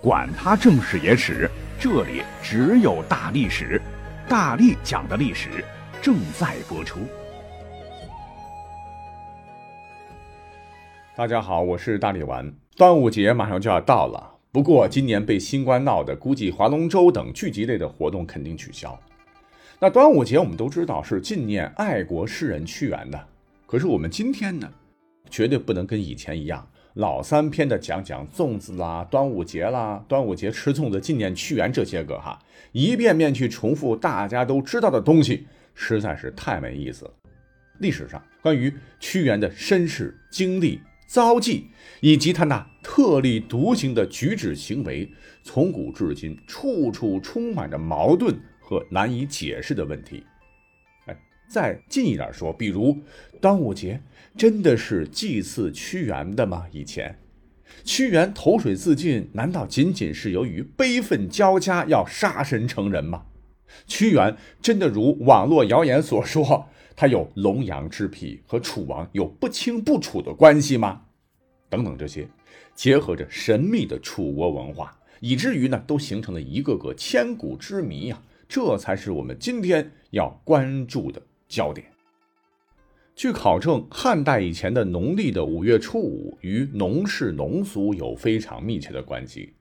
管他正史野史，这里只有大历史，大力讲的历史正在播出。大家好，我是大力丸。端午节马上就要到了，不过今年被新冠闹的，估计划龙舟等聚集类的活动肯定取消。那端午节我们都知道是纪念爱国诗人屈原的，可是我们今天呢，绝对不能跟以前一样。老三篇的讲讲粽子啦，端午节啦，端午节吃粽子纪念屈原这些个哈，一遍遍去重复大家都知道的东西，实在是太没意思了。历史上关于屈原的身世、经历、遭际，以及他那特立独行的举止行为，从古至今处处充满着矛盾和难以解释的问题。再近一点说，比如端午节。真的是祭祀屈原的吗？以前，屈原投水自尽，难道仅仅是由于悲愤交加要杀身成仁吗？屈原真的如网络谣言所说，他有龙阳之癖，和楚王有不清不楚的关系吗？等等这些，结合着神秘的楚国文化，以至于呢，都形成了一个个千古之谜呀！这才是我们今天要关注的焦点。据考证，汉代以前的农历的五月初五与农事农俗有非常密切的关系。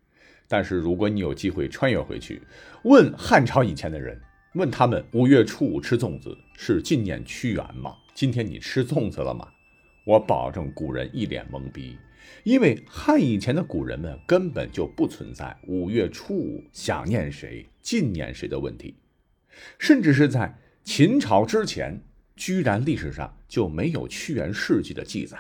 但是，如果你有机会穿越回去，问汉朝以前的人，问他们五月初五吃粽子是纪念屈原吗？今天你吃粽子了吗？我保证古人一脸懵逼，因为汉以前的古人们根本就不存在五月初五想念谁、纪念谁的问题，甚至是在秦朝之前。居然历史上就没有屈原事迹的记载，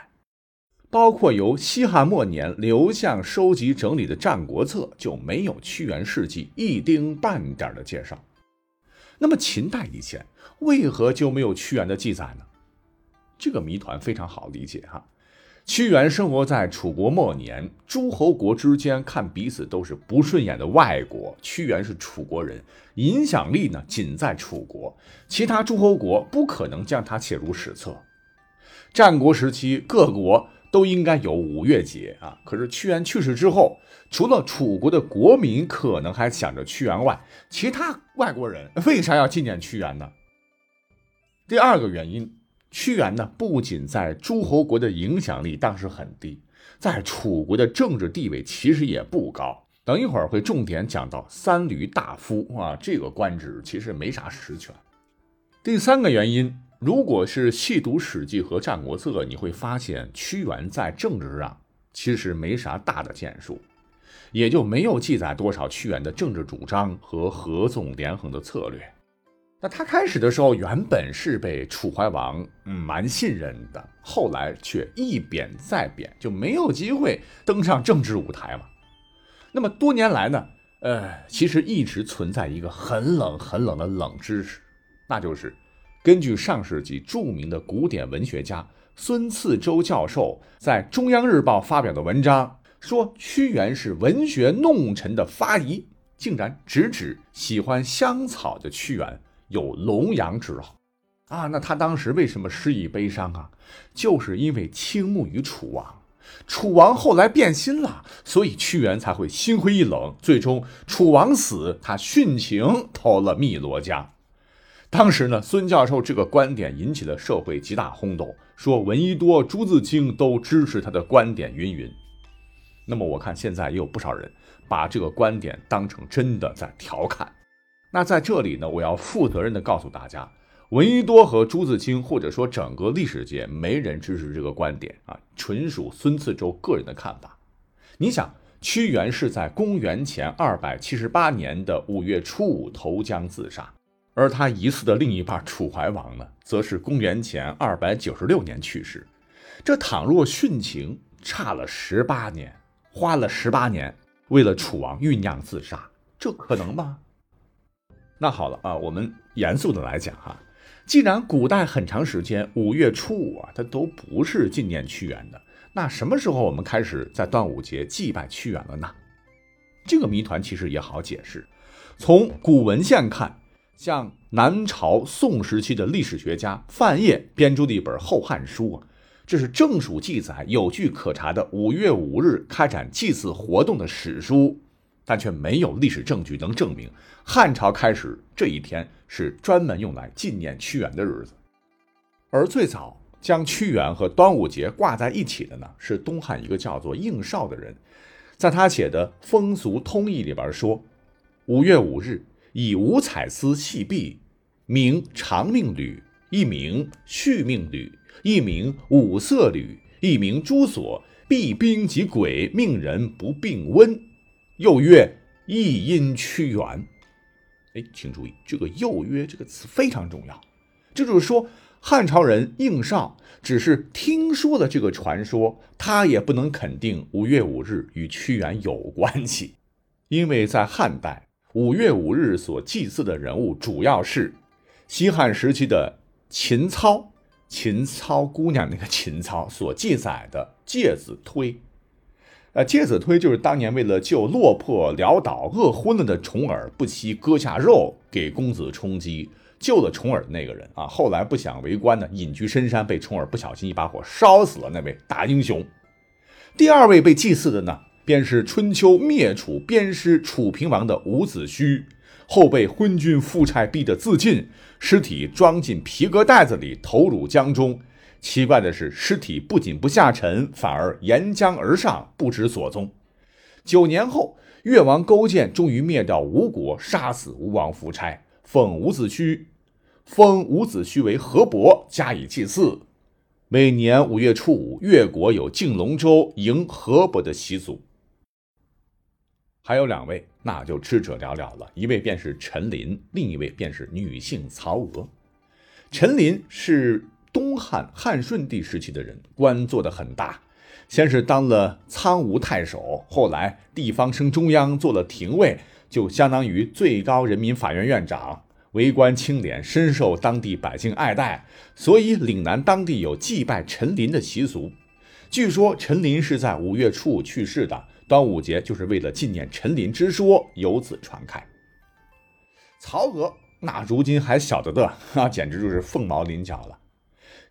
包括由西汉末年刘向收集整理的《战国策》就没有屈原事迹一丁半点的介绍。那么秦代以前为何就没有屈原的记载呢？这个谜团非常好理解哈。屈原生活在楚国末年，诸侯国之间看彼此都是不顺眼的外国。屈原是楚国人，影响力呢仅在楚国，其他诸侯国不可能将他写入史册。战国时期，各国都应该有五月节啊。可是屈原去世之后，除了楚国的国民可能还想着屈原外，其他外国人为啥要纪念屈原呢？第二个原因。屈原呢，不仅在诸侯国的影响力当时很低，在楚国的政治地位其实也不高。等一会儿会重点讲到三闾大夫啊，这个官职其实没啥实权。第三个原因，如果是细读《史记》和《战国策》，你会发现屈原在政治上其实没啥大的建树，也就没有记载多少屈原的政治主张和合纵连横的策略。那他开始的时候原本是被楚怀王蛮信任的，后来却一贬再贬，就没有机会登上政治舞台嘛。那么多年来呢，呃，其实一直存在一个很冷很冷的冷知识，那就是根据上世纪著名的古典文学家孙次周教授在中央日报发表的文章，说屈原是文学弄臣的发疑，竟然直指喜欢香草的屈原。有龙阳之好啊，那他当时为什么失意悲伤啊？就是因为倾慕于楚王，楚王后来变心了，所以屈原才会心灰意冷。最终楚王死，他殉情投了汨罗江。当时呢，孙教授这个观点引起了社会极大轰动，说闻一多、朱自清都支持他的观点，云云。那么我看现在也有不少人把这个观点当成真的在调侃。那在这里呢，我要负责任的告诉大家，闻一多和朱自清，或者说整个历史界没人支持这个观点啊，纯属孙次周个人的看法。你想，屈原是在公元前二百七十八年的五月初五投江自杀，而他疑似的另一半楚怀王呢，则是公元前二百九十六年去世。这倘若殉情，差了十八年，花了十八年为了楚王酝酿自杀，这可能吗？那好了啊，我们严肃的来讲哈，既然古代很长时间五月初五啊，它都不是纪念屈原的，那什么时候我们开始在端午节祭拜屈原了呢？这个谜团其实也好解释，从古文献看，像南朝宋时期的历史学家范晔编著的一本《后汉书》啊，这是正属记载有据可查的五月五日开展祭祀活动的史书。但却没有历史证据能证明汉朝开始这一天是专门用来纪念屈原的日子。而最早将屈原和端午节挂在一起的呢，是东汉一个叫做应绍的人，在他写的《风俗通义》里边说：“五月五日，以五彩丝系璧，名长命缕，一名续命缕，一名五色缕，一名诸所，避兵及鬼，命人不病温。”又曰：“亦因屈原。”哎，请注意，这个“又曰”这个词非常重要。这就是说，汉朝人应绍只是听说了这个传说，他也不能肯定五月五日与屈原有关系，因为在汉代，五月五日所祭祀的人物主要是西汉时期的秦操，秦操姑娘那个秦操所记载的介子推。呃，介子推就是当年为了救落魄潦倒、饿昏了的重耳，不惜割下肉给公子充饥，救了重耳的那个人啊。后来不想为官呢，隐居深山，被重耳不小心一把火烧死了那位大英雄。第二位被祭祀的呢，便是春秋灭楚鞭尸楚平王的伍子胥，后被昏君夫差逼得自尽，尸体装进皮革袋子里投入江中。奇怪的是，尸体不仅不下沉，反而沿江而上，不知所踪。九年后，越王勾践终于灭掉吴国，杀死吴王夫差，封伍子胥，封伍子胥为河伯，加以祭祀。每年五月初五，越国有竞龙舟迎河伯的习俗。还有两位，那就知者寥寥了。一位便是陈琳，另一位便是女性曹娥。陈琳是。东汉汉顺帝时期的人，官做得很大，先是当了苍梧太守，后来地方升中央做了廷尉，就相当于最高人民法院院长，为官清廉，深受当地百姓爱戴，所以岭南当地有祭拜陈琳的习俗。据说陈琳是在五月初五去世的，端午节就是为了纪念陈琳之说由此传开。曹娥那如今还小得的，那简直就是凤毛麟角了。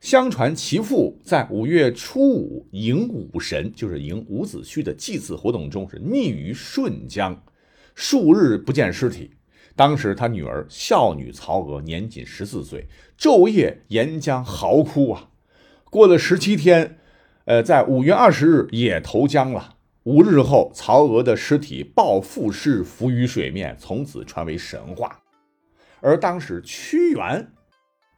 相传其父在五月初五迎武神，就是迎伍子胥的祭祀活动中，是溺于顺江，数日不见尸体。当时他女儿孝女曹娥年仅十四岁，昼夜沿江嚎哭啊。过了十七天，呃，在五月二十日也投江了。五日后，曹娥的尸体抱负尸浮于水面，从此传为神话。而当时屈原。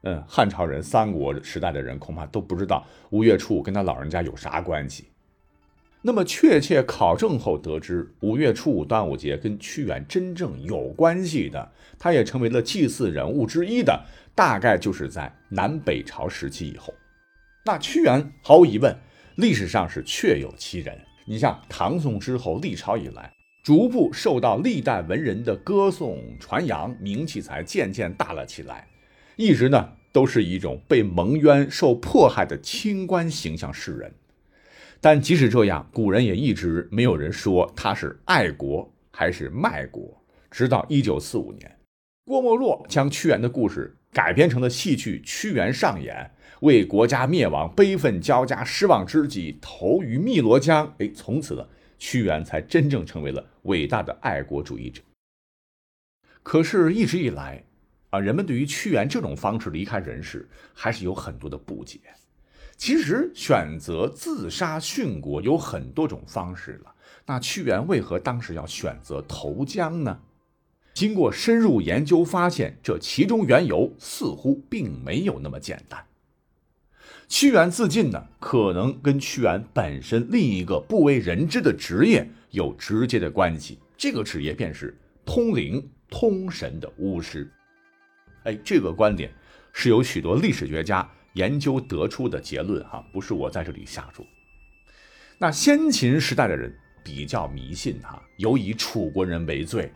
嗯，汉朝人、三国时代的人恐怕都不知道五月初五跟他老人家有啥关系。那么确切考证后得知，五月初五端午节跟屈原真正有关系的，他也成为了祭祀人物之一的，大概就是在南北朝时期以后。那屈原毫无疑问，历史上是确有其人。你像唐宋之后，历朝以来，逐步受到历代文人的歌颂传扬，名气才渐渐大了起来。一直呢都是一种被蒙冤、受迫害的清官形象示人，但即使这样，古人也一直没有人说他是爱国还是卖国。直到一九四五年，郭沫若将屈原的故事改编成了戏剧《屈原上演》，为国家灭亡悲愤交加、失望之际投于汨罗江。哎，从此呢，屈原才真正成为了伟大的爱国主义者。可是，一直以来。啊，人们对于屈原这种方式离开人世还是有很多的不解。其实选择自杀殉国有很多种方式了，那屈原为何当时要选择投江呢？经过深入研究，发现这其中缘由似乎并没有那么简单。屈原自尽呢，可能跟屈原本身另一个不为人知的职业有直接的关系，这个职业便是通灵通神的巫师。哎，这个观点是由许多历史学家研究得出的结论哈，不是我在这里瞎说。那先秦时代的人比较迷信哈，尤以楚国人为最。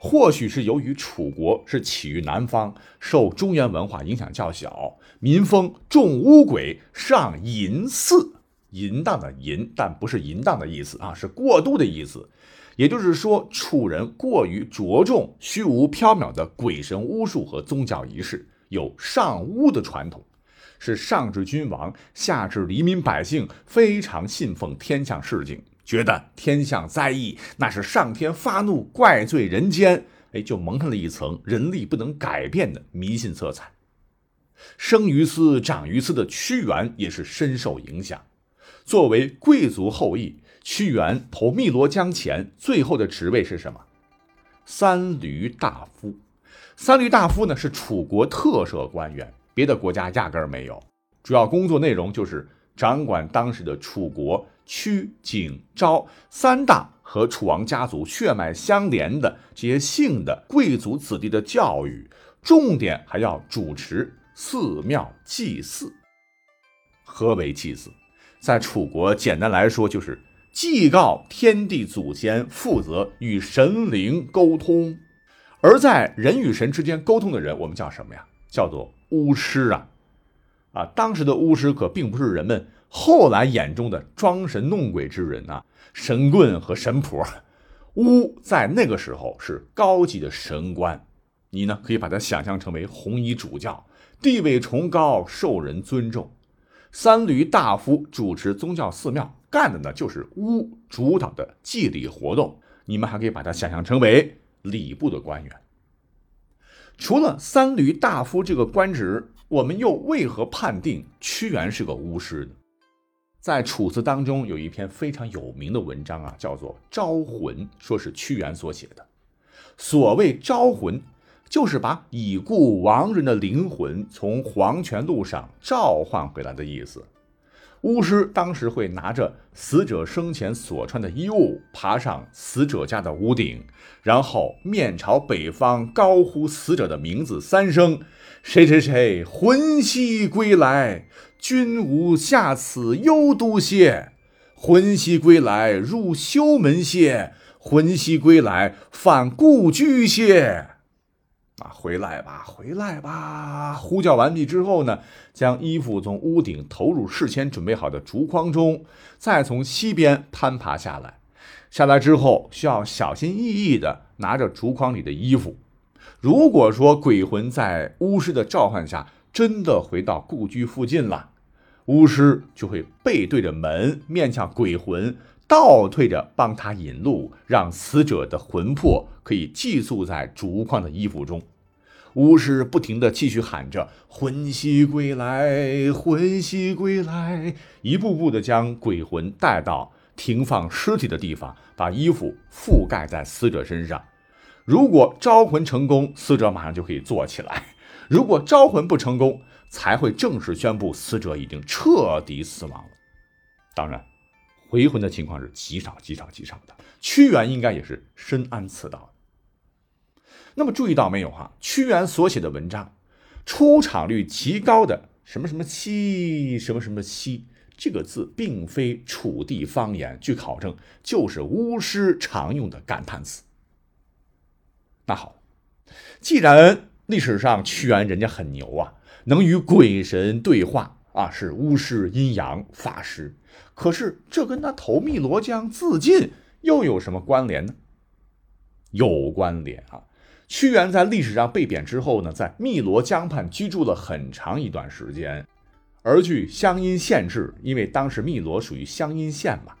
或许是由于楚国是起于南方，受中原文化影响较小，民风重巫鬼，尚淫祀，淫荡的淫，但不是淫荡的意思啊，是过度的意思。也就是说，楚人过于着重虚无缥缈的鬼神巫术和宗教仪式，有上巫的传统，是上至君王，下至黎民百姓非常信奉天象事情，觉得天象灾异那是上天发怒，怪罪人间，哎，就蒙上了一层人力不能改变的迷信色彩。生于斯，长于斯的屈原也是深受影响。作为贵族后裔，屈原投汨罗江前，最后的职位是什么？三闾大夫。三闾大夫呢是楚国特设官员，别的国家压根儿没有。主要工作内容就是掌管当时的楚国屈、景、昭三大和楚王家族血脉相连的这些姓的贵族子弟的教育，重点还要主持寺庙祭祀。何为祭祀？在楚国，简单来说就是祭告天地祖先，负责与神灵沟通。而在人与神之间沟通的人，我们叫什么呀？叫做巫师啊！啊，当时的巫师可并不是人们后来眼中的装神弄鬼之人啊，神棍和神婆。巫在那个时候是高级的神官，你呢可以把它想象成为红衣主教，地位崇高，受人尊重。三闾大夫主持宗教寺庙，干的呢就是巫主导的祭礼活动。你们还可以把它想象成为。礼部的官员，除了三闾大夫这个官职，我们又为何判定屈原是个巫师呢？在《楚辞》当中有一篇非常有名的文章啊，叫做《招魂》，说是屈原所写的。所谓招魂，就是把已故亡人的灵魂从黄泉路上召唤回来的意思。巫师当时会拿着死者生前所穿的衣物，爬上死者家的屋顶，然后面朝北方高呼死者的名字三声：“谁谁谁魂兮归来，君无下此幽都谢；魂兮归来，入修门谢；魂兮归来，返故居歇。”啊，回来吧，回来吧！呼叫完毕之后呢，将衣服从屋顶投入事先准备好的竹筐中，再从西边攀爬下来。下来之后，需要小心翼翼地拿着竹筐里的衣服。如果说鬼魂在巫师的召唤下真的回到故居附近了，巫师就会背对着门，面向鬼魂。倒退着帮他引路，让死者的魂魄可以寄宿在竹筐的衣服中。巫师不停地继续喊着“魂兮归来，魂兮归来”，一步步地将鬼魂带到停放尸体的地方，把衣服覆盖在死者身上。如果招魂成功，死者马上就可以坐起来；如果招魂不成功，才会正式宣布死者已经彻底死亡了。当然。回魂的情况是极少、极少、极少的。屈原应该也是深谙此道。那么注意到没有哈？屈原所写的文章，出场率极高的什么什么兮什么什么兮这个字，并非楚地方言，据考证就是巫师常用的感叹词。那好，既然历史上屈原人家很牛啊，能与鬼神对话啊，是巫师、阴阳、法师。可是这跟他投汨罗江自尽又有什么关联呢？有关联啊！屈原在历史上被贬之后呢，在汨罗江畔居住了很长一段时间。而据湘阴县志，因为当时汨罗属于湘阴县嘛，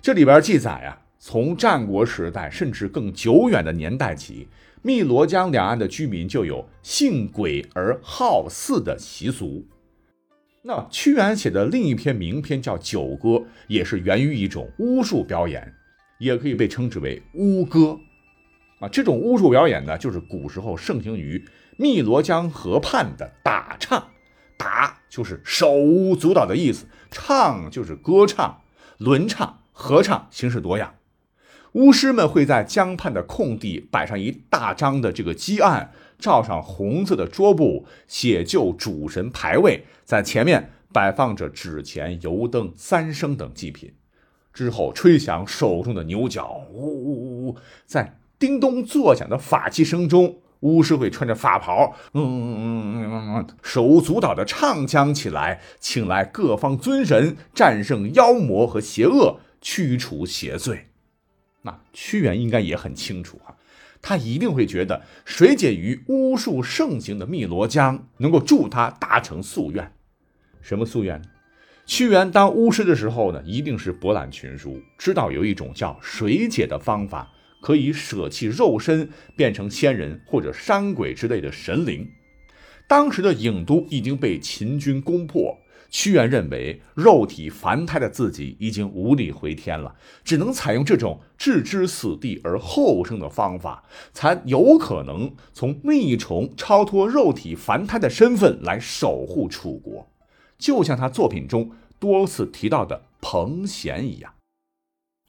这里边记载啊，从战国时代甚至更久远的年代起，汨罗江两岸的居民就有信鬼而好祀的习俗。那屈原写的另一篇名篇叫《九歌》，也是源于一种巫术表演，也可以被称之为巫歌。啊，这种巫术表演呢，就是古时候盛行于汨罗江河畔的打唱。打就是手舞足蹈的意思，唱就是歌唱、轮唱、合唱，形式多样。巫师们会在江畔的空地摆上一大张的这个基案。罩上红色的桌布，写就主神牌位，在前面摆放着纸钱、油灯、三牲等祭品，之后吹响手中的牛角，呜呜呜呜，在叮咚作响的法器声中，巫师会穿着法袍，嗯嗯嗯嗯嗯，手舞足蹈的唱腔起来，请来各方尊神，战胜妖魔和邪恶，驱除邪罪。那屈原应该也很清楚啊。他一定会觉得水解于巫术盛行的汨罗江能够助他达成夙愿。什么夙愿？屈原当巫师的时候呢，一定是博览群书，知道有一种叫水解的方法，可以舍弃肉身，变成仙人或者山鬼之类的神灵。当时的郢都已经被秦军攻破。屈原认为，肉体凡胎的自己已经无力回天了，只能采用这种置之死地而后生的方法，才有可能从逆虫超脱肉体凡胎的身份来守护楚国，就像他作品中多次提到的彭贤一样。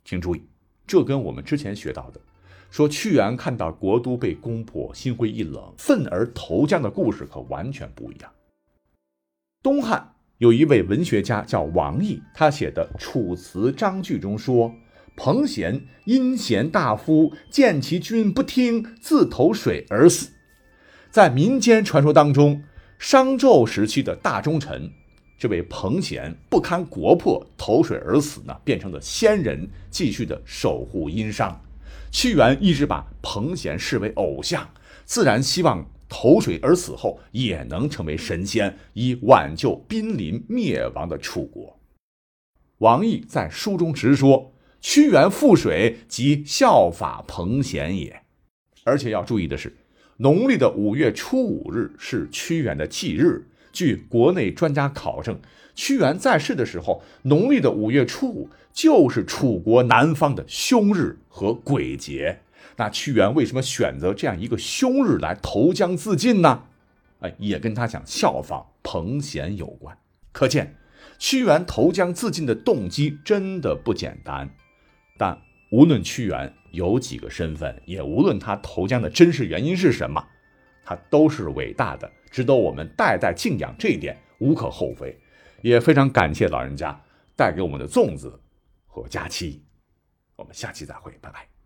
请注意，这跟我们之前学到的说屈原看到国都被攻破，心灰意冷，愤而投江的故事可完全不一样。东汉。有一位文学家叫王毅，他写的《楚辞章句》中说：“彭贤阴贤大夫，见其君不听，自投水而死。”在民间传说当中，商纣时期的大忠臣这位彭贤不堪国破，投水而死呢，变成了仙人，继续的守护殷商。屈原一直把彭贤视为偶像，自然希望。投水而死后也能成为神仙，以挽救濒临灭亡的楚国。王毅在书中直说：“屈原赴水即效法彭贤也。”而且要注意的是，农历的五月初五日是屈原的忌日。据国内专家考证，屈原在世的时候，农历的五月初五就是楚国南方的凶日和鬼节。那屈原为什么选择这样一个凶日来投江自尽呢？哎，也跟他想效仿彭贤有关。可见，屈原投江自尽的动机真的不简单。但无论屈原有几个身份，也无论他投江的真实原因是什么，他都是伟大的，值得我们代代敬仰。这一点无可厚非。也非常感谢老人家带给我们的粽子和假期。我们下期再会，拜拜。